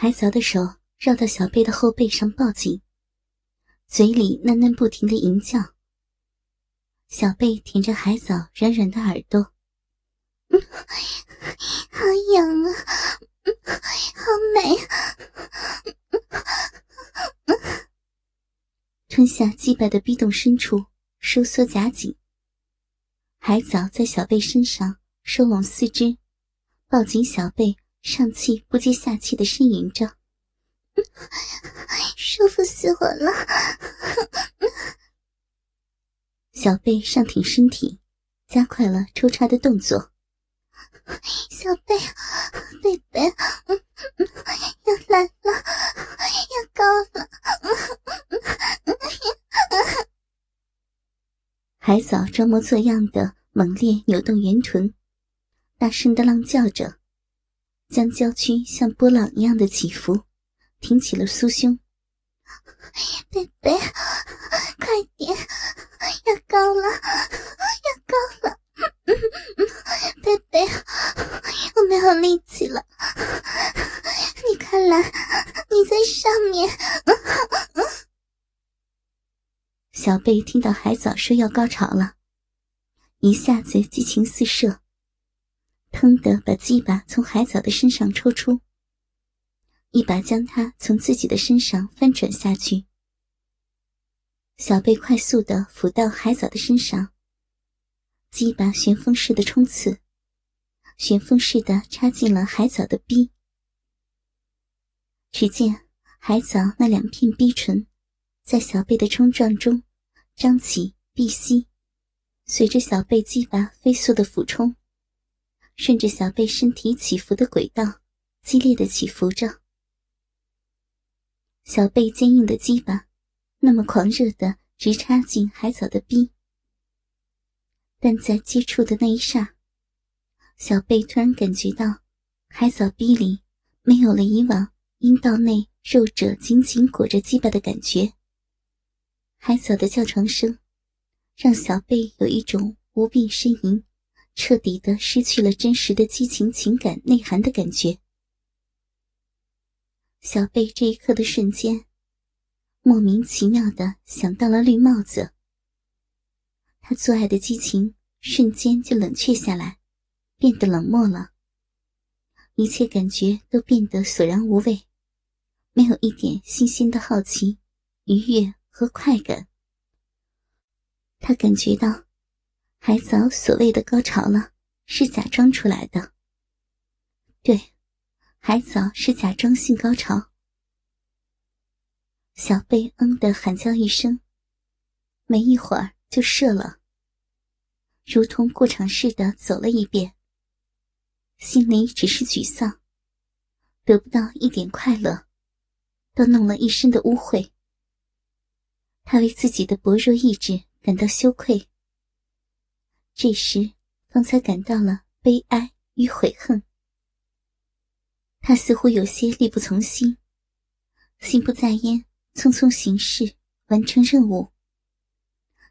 海藻的手绕到小贝的后背上抱紧，嘴里喃喃不停的吟叫。小贝舔着海藻软软的耳朵，好痒啊，好美。吞下鸡巴的逼洞深处，收缩夹紧。海藻在小贝身上收拢四肢，抱紧小贝，上气不接下气的呻吟着：“ 舒服死我了！”小贝上挺身体，加快了抽插的动作。小贝，贝贝，要来了，要高了！海藻装模作样的猛烈扭动圆臀，大声的浪叫着，将娇躯像波浪一样的起伏，挺起了酥胸。贝贝，快点，要高了，要高了！贝贝，我没有力气了，你快来，你在上面。小贝听到海藻说要高潮了，一下子激情四射，腾的把鸡巴从海藻的身上抽出，一把将它从自己的身上翻转下去。小贝快速的俯到海藻的身上，鸡巴旋风似的冲刺，旋风似的插进了海藻的逼。只见海藻那两片逼唇，在小贝的冲撞中。张起闭息，随着小贝鸡巴飞速的俯冲，顺着小贝身体起伏的轨道，激烈的起伏着。小贝坚硬的鸡巴，那么狂热的直插进海藻的逼。但在接触的那一刹，小贝突然感觉到，海藻逼里没有了以往阴道内肉褶紧紧裹着鸡巴的感觉。海藻的叫床声，让小贝有一种无病呻吟，彻底的失去了真实的激情情感内涵的感觉。小贝这一刻的瞬间，莫名其妙的想到了绿帽子。他做爱的激情瞬间就冷却下来，变得冷漠了，一切感觉都变得索然无味，没有一点新鲜的好奇、愉悦。和快感，他感觉到海藻所谓的高潮了，是假装出来的。对，海藻是假装性高潮。小贝嗯的喊叫一声，没一会儿就射了，如同过场似的走了一遍。心里只是沮丧，得不到一点快乐，都弄了一身的污秽。他为自己的薄弱意志感到羞愧，这时方才感到了悲哀与悔恨。他似乎有些力不从心，心不在焉，匆匆行事，完成任务，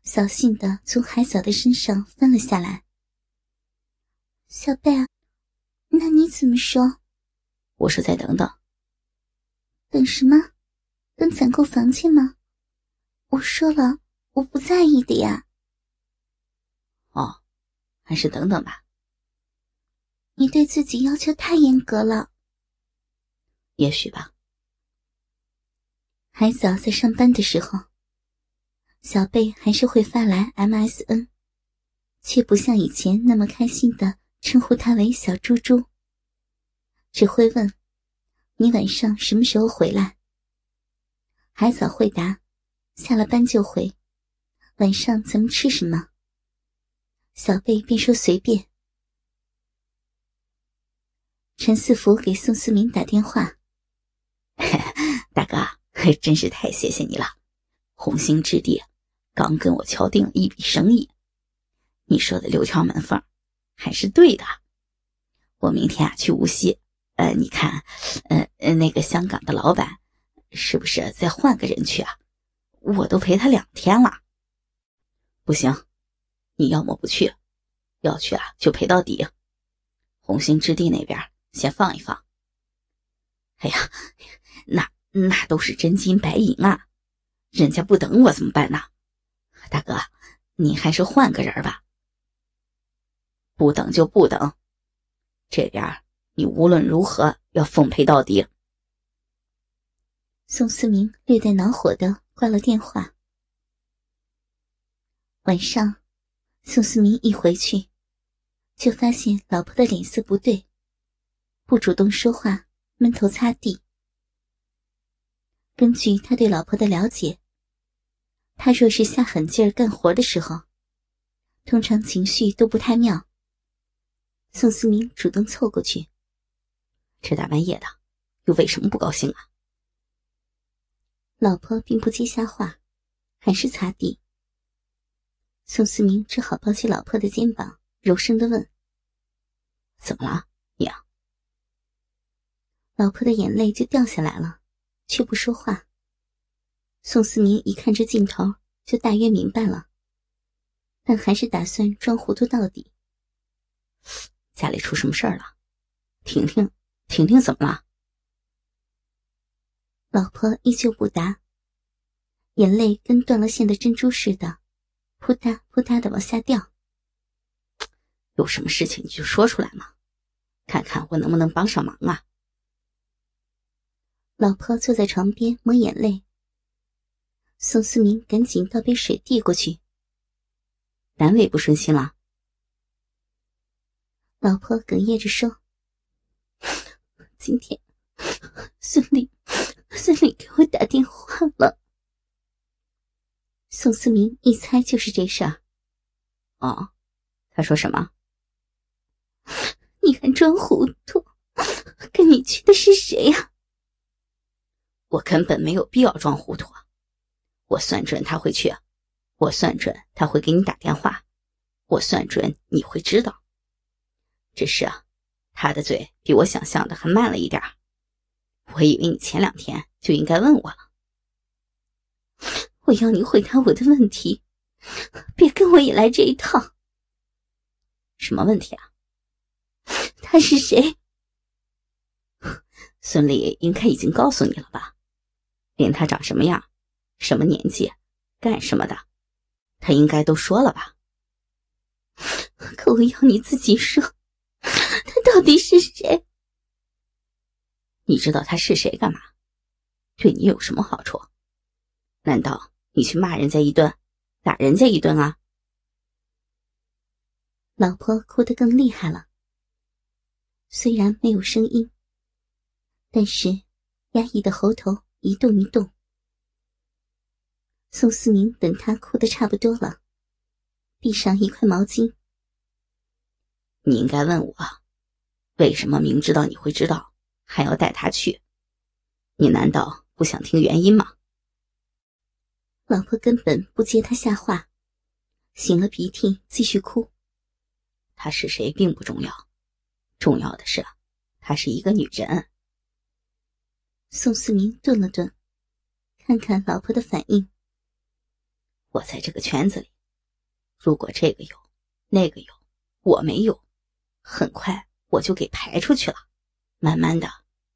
扫兴的从海藻的身上翻了下来。小贝，那你怎么说？我说再等等。等什么？等攒够房钱吗？我说了，我不在意的呀。还是等等吧。你对自己要求太严格了。也许吧。海藻在上班的时候，小贝还是会发来 MSN，却不像以前那么开心的称呼他为小猪猪，只会问：“你晚上什么时候回来？”海藻会答。下了班就回，晚上咱们吃什么？小贝便说随便。陈四福给宋思明打电话：“ 大哥，真是太谢谢你了，红星置地刚跟我敲定了一笔生意，你说的六条门缝还是对的。我明天啊去无锡，呃，你看，呃，那个香港的老板是不是再换个人去啊？”我都陪他两天了，不行，你要么不去，要去啊就陪到底。红星之地那边先放一放。哎呀，那那都是真金白银啊，人家不等我怎么办呢？大哥，你还是换个人吧。不等就不等，这边你无论如何要奉陪到底。宋思明略带恼火的挂了电话。晚上，宋思明一回去，就发现老婆的脸色不对，不主动说话，闷头擦地。根据他对老婆的了解，他若是下狠劲儿干活的时候，通常情绪都不太妙。宋思明主动凑过去：“这大半夜的，又为什么不高兴啊？”老婆并不接下话，还是擦地。宋思明只好抱起老婆的肩膀，柔声的问：“怎么了，娘？”老婆的眼泪就掉下来了，却不说话。宋思明一看这镜头，就大约明白了，但还是打算装糊涂到底。家里出什么事儿了？婷婷，婷婷怎么了？老婆依旧不答，眼泪跟断了线的珍珠似的，扑嗒扑嗒的往下掉。有什么事情你就说出来嘛，看看我能不能帮上忙啊。老婆坐在床边抹眼泪，宋思明赶紧倒杯水递过去。单位不顺心了？老婆哽咽着说：“ 今天孙俪。”孙俪给我打电话了。宋思明一猜就是这事儿。哦，他说什么？你还装糊涂？跟你去的是谁呀？我根本没有必要装糊涂！我算准他会去，我算准他会给你打电话，我算准你会知道。只是啊，他的嘴比我想象的还慢了一点我以为你前两天就应该问我了。我要你回答我的问题，别跟我也来这一套。什么问题啊？他是谁？孙俪应该已经告诉你了吧？连他长什么样、什么年纪、干什么的，他应该都说了吧？可我要你自己说，他到底是谁？你知道他是谁干嘛？对你有什么好处？难道你去骂人家一顿，打人家一顿啊？老婆哭得更厉害了，虽然没有声音，但是压抑的喉头一动一动。宋思明等他哭得差不多了，递上一块毛巾。你应该问我，为什么明知道你会知道？还要带他去，你难道不想听原因吗？老婆根本不接他下话，擤了鼻涕继续哭。她是谁并不重要，重要的是她是一个女人。宋思明顿了顿，看看老婆的反应。我在这个圈子里，如果这个有，那个有，我没有，很快我就给排出去了。慢慢的，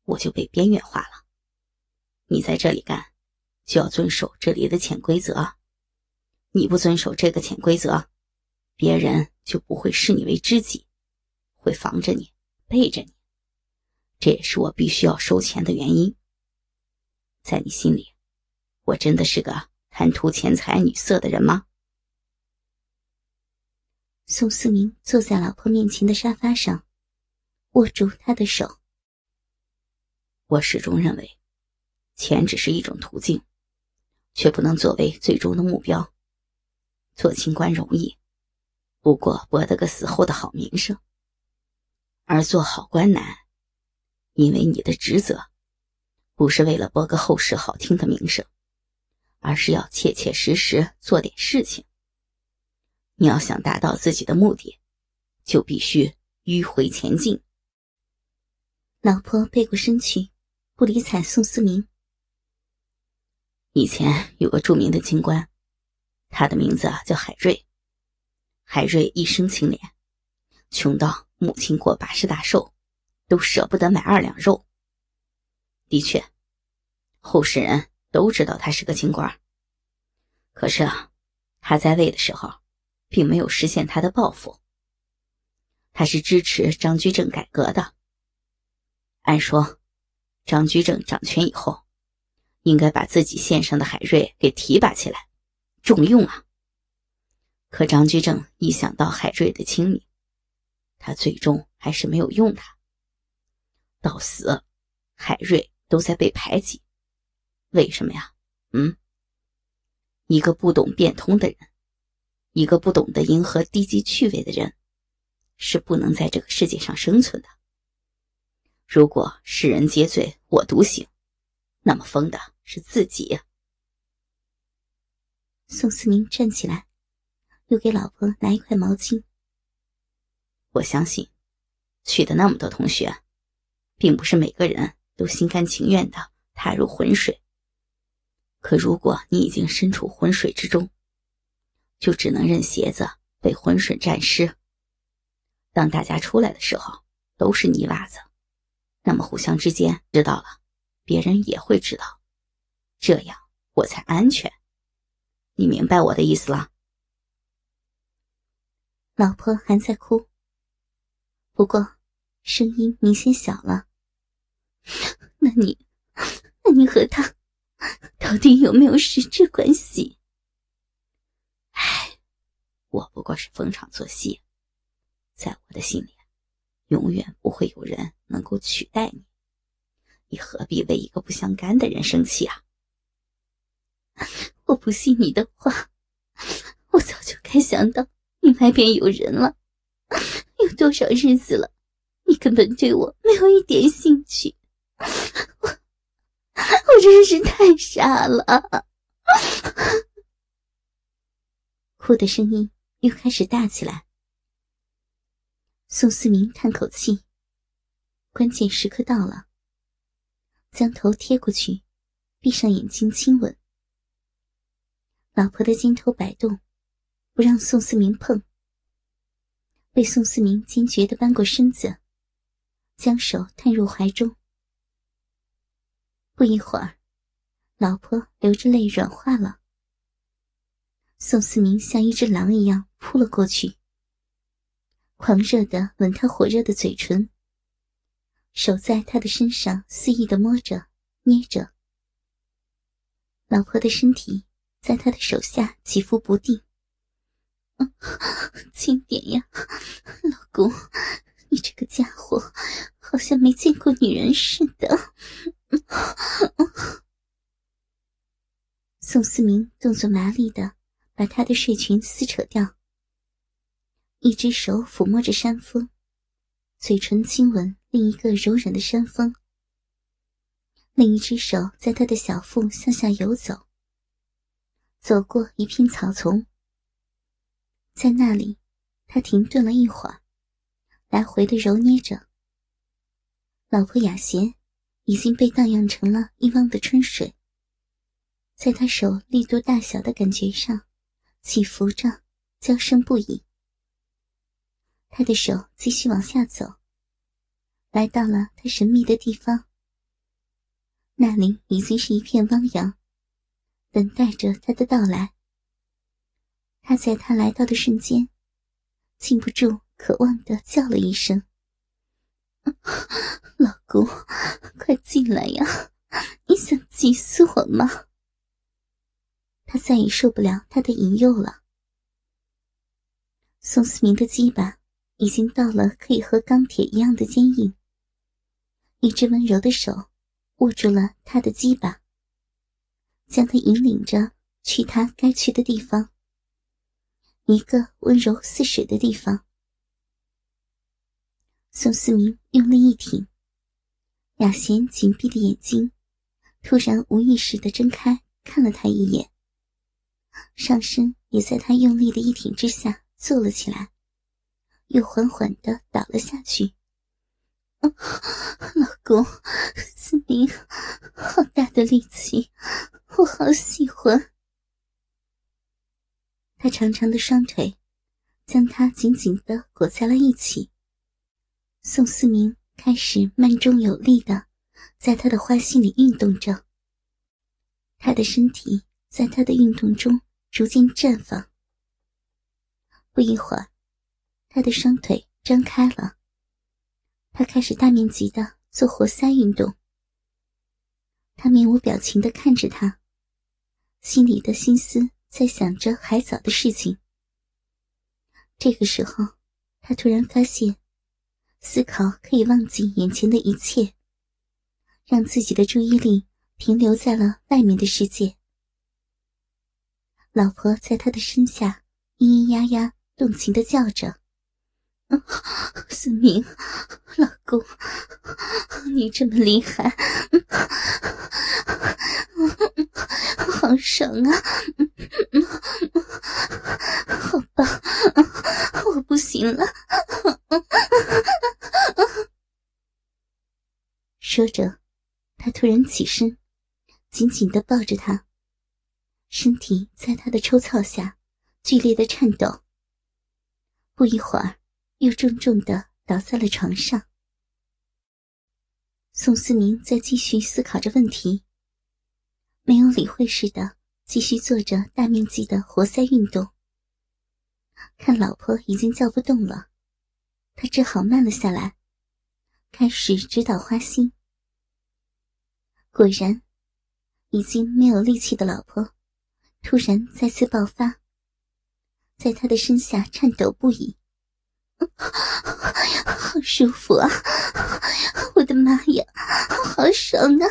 我就被边缘化了。你在这里干，就要遵守这里的潜规则。你不遵守这个潜规则，别人就不会视你为知己，会防着你，背着你。这也是我必须要收钱的原因。在你心里，我真的是个贪图钱财女色的人吗？宋思明坐在老婆面前的沙发上，握住她的手。我始终认为，钱只是一种途径，却不能作为最终的目标。做清官容易，不过博得个死后的好名声；而做好官难，因为你的职责不是为了博个后世好听的名声，而是要切切实实做点事情。你要想达到自己的目的，就必须迂回前进。老婆背过身去。不理睬宋思明。以前有个著名的京官，他的名字叫海瑞。海瑞一生清廉，穷到母亲过八十大寿，都舍不得买二两肉。的确，后世人都知道他是个清官。可是啊，他在位的时候，并没有实现他的抱负。他是支持张居正改革的。按说，张居正掌权以后，应该把自己线上的海瑞给提拔起来，重用啊。可张居正一想到海瑞的清明，他最终还是没有用他。到死，海瑞都在被排挤，为什么呀？嗯，一个不懂变通的人，一个不懂得迎合低级趣味的人，是不能在这个世界上生存的。如果世人皆醉我独醒，那么疯的是自己。宋思明站起来，又给老婆拿一块毛巾。我相信，去的那么多同学。并不是每个人都心甘情愿的踏入浑水。可如果你已经身处浑水之中，就只能任鞋子被浑水沾湿。当大家出来的时候都是泥袜子，那么互相之间知道了，别人也会知道，这样我才安全。你明白我的意思了？老婆还在哭，不过声音明显小了。那你，那你和他到底有没有实质关系？唉，我不过是逢场作戏，在我的心里，永远不会有人能够取代你。你何必为一个不相干的人生气啊？我不信你的话，我早就该想到你外边有人了。有多少日子了，你根本对我没有一点兴趣。我我真是太傻了，哭的声音又开始大起来。宋思明叹口气，关键时刻到了，将头贴过去，闭上眼睛亲吻。老婆的肩头摆动，不让宋思明碰，被宋思明坚决的扳过身子，将手探入怀中。不一会儿，老婆流着泪软化了。宋思明像一只狼一样扑了过去，狂热的吻她火热的嘴唇，手在他的身上肆意的摸着、捏着。老婆的身体在他的手下起伏不定。轻点呀，老公，你这个家伙好像没见过女人似的。宋思明动作麻利的把她的睡裙撕扯掉，一只手抚摸着山峰，嘴唇亲吻另一个柔软的山峰，另一只手在他的小腹向下游走，走过一片草丛，在那里，他停顿了一会儿，来回的揉捏着。老婆雅贤已经被荡漾成了一汪的春水。在他手力度大小的感觉上，起伏着，娇声不已。他的手继续往下走，来到了他神秘的地方。那里已经是一片汪洋，等待着他的到来。他在他来到的瞬间，禁不住渴望的叫了一声：“ 老公，快进来呀！你想急死我吗？”他再也受不了他的引诱了。宋思明的鸡巴已经到了可以和钢铁一样的坚硬，一只温柔的手握住了他的鸡巴，将他引领着去他该去的地方，一个温柔似水的地方。宋思明用力一挺，雅贤紧闭的眼睛突然无意识的睁开，看了他一眼。上身也在他用力的一挺之下坐了起来，又缓缓的倒了下去。老 公，思明，好大的力气，我好喜欢。他长长的双腿将他紧紧的裹在了一起。宋思明开始慢中有力的在他的花心里运动着，他的身体在他的运动中逐渐绽放。不一会儿，他的双腿张开了，他开始大面积的做活塞运动。他面无表情的看着他，心里的心思在想着海藻的事情。这个时候，他突然发现，思考可以忘记眼前的一切，让自己的注意力停留在了外面的世界。老婆在他的身下咿咿呀呀、动情的叫着：“思明，老公，你这么厉害，好爽啊！好棒！我不行了。”说着，他突然起身，紧紧的抱着他，身体在他的抽操下剧烈的颤抖。不一会儿，又重重的倒在了床上。宋思明在继续思考着问题，没有理会似的继续做着大面积的活塞运动。看老婆已经叫不动了，他只好慢了下来，开始指导花心。果然，已经没有力气的老婆突然再次爆发。在他的身下颤抖不已，好舒服啊！我的妈呀，好爽啊！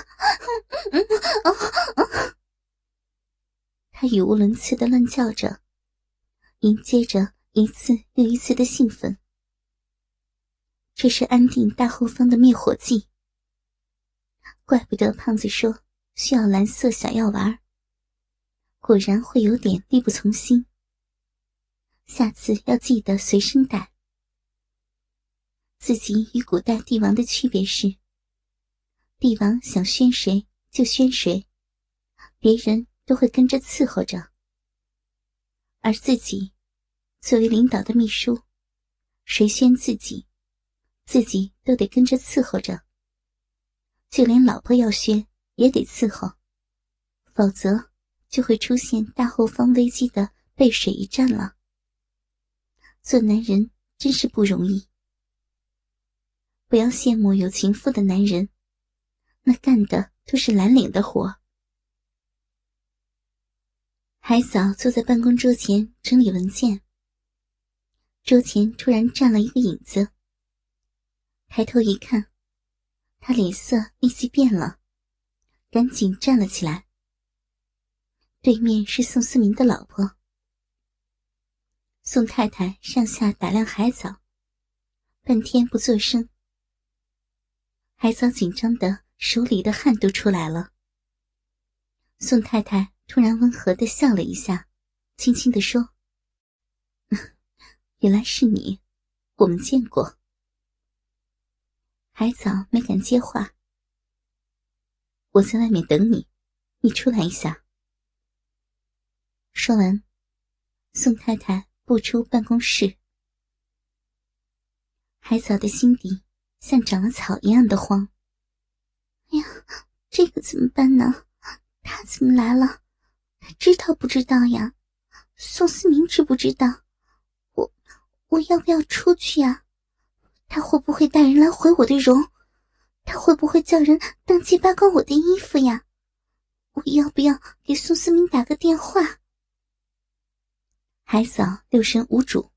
他语无伦次的乱叫着，迎接着一次又一次的兴奋。这是安定大后方的灭火剂。怪不得胖子说需要蓝色小药丸，果然会有点力不从心。下次要记得随身带。自己与古代帝王的区别是，帝王想宣谁就宣谁，别人都会跟着伺候着。而自己作为领导的秘书，谁宣自己，自己都得跟着伺候着。就连老婆要宣也得伺候，否则就会出现大后方危机的背水一战了。做男人真是不容易，不要羡慕有情妇的男人，那干的都是蓝领的活。海藻坐在办公桌前整理文件，桌前突然站了一个影子。抬头一看，他脸色立即变了，赶紧站了起来。对面是宋思明的老婆。宋太太上下打量海藻，半天不作声。海藻紧张的手里的汗都出来了。宋太太突然温和的笑了一下，轻轻的说：“ 原来是你，我们见过。”海藻没敢接话。我在外面等你，你出来一下。说完，宋太太。步出办公室，海藻的心底像长了草一样的慌。哎呀，这个怎么办呢？他怎么来了？他知道不知道呀？宋思明知不知道？我我要不要出去呀？他会不会带人来毁我的容？他会不会叫人当街扒光我的衣服呀？我要不要给宋思明打个电话？海嫂六神无主，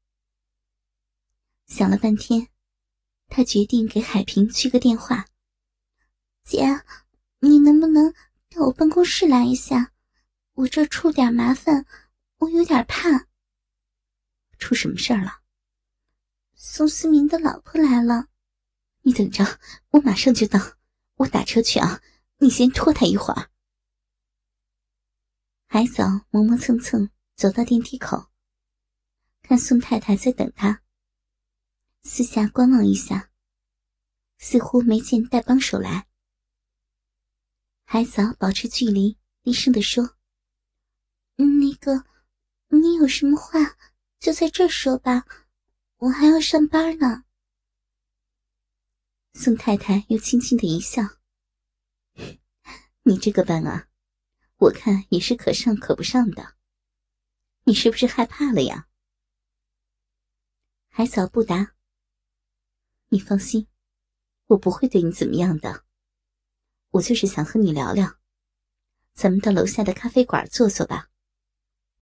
想了半天，他决定给海平去个电话。姐，你能不能到我办公室来一下？我这出点麻烦，我有点怕。出什么事儿了？宋思明的老婆来了。你等着，我马上就到。我打车去啊，你先拖他一会儿。海嫂磨磨蹭蹭走到电梯口。看宋太太在等他，四下观望一下，似乎没见带帮手来。海嫂保持距离，低声的说：“那个，你有什么话就在这说吧，我还要上班呢。”宋太太又轻轻的一笑：“你这个班啊，我看也是可上可不上的。你是不是害怕了呀？海藻不答。你放心，我不会对你怎么样的。我就是想和你聊聊，咱们到楼下的咖啡馆坐坐吧。